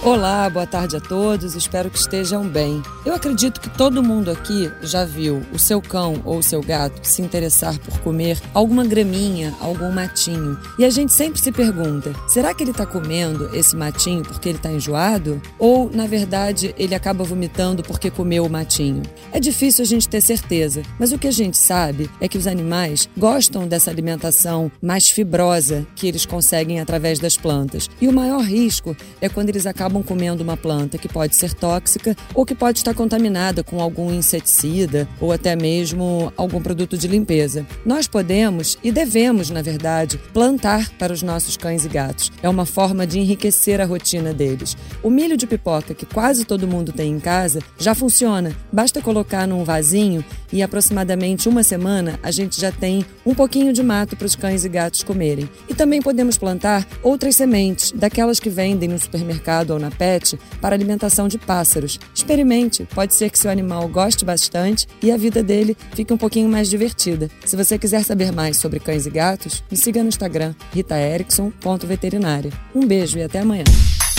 Olá, boa tarde a todos, espero que estejam bem. Eu acredito que todo mundo aqui já viu o seu cão ou o seu gato se interessar por comer alguma graminha, algum matinho. E a gente sempre se pergunta: será que ele está comendo esse matinho porque ele está enjoado? Ou, na verdade, ele acaba vomitando porque comeu o matinho? É difícil a gente ter certeza, mas o que a gente sabe é que os animais gostam dessa alimentação mais fibrosa que eles conseguem através das plantas. E o maior risco é quando eles acabam acabam comendo uma planta que pode ser tóxica ou que pode estar contaminada com algum inseticida ou até mesmo algum produto de limpeza. Nós podemos e devemos, na verdade, plantar para os nossos cães e gatos. É uma forma de enriquecer a rotina deles. O milho de pipoca que quase todo mundo tem em casa já funciona. Basta colocar num vasinho e aproximadamente uma semana a gente já tem um pouquinho de mato para os cães e gatos comerem. E também podemos plantar outras sementes, daquelas que vendem no supermercado na pet para alimentação de pássaros. Experimente, pode ser que seu animal goste bastante e a vida dele fique um pouquinho mais divertida. Se você quiser saber mais sobre cães e gatos, me siga no Instagram, ritaerickson.veterinária. Um beijo e até amanhã.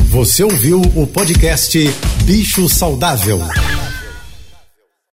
Você ouviu o podcast Bicho Saudável.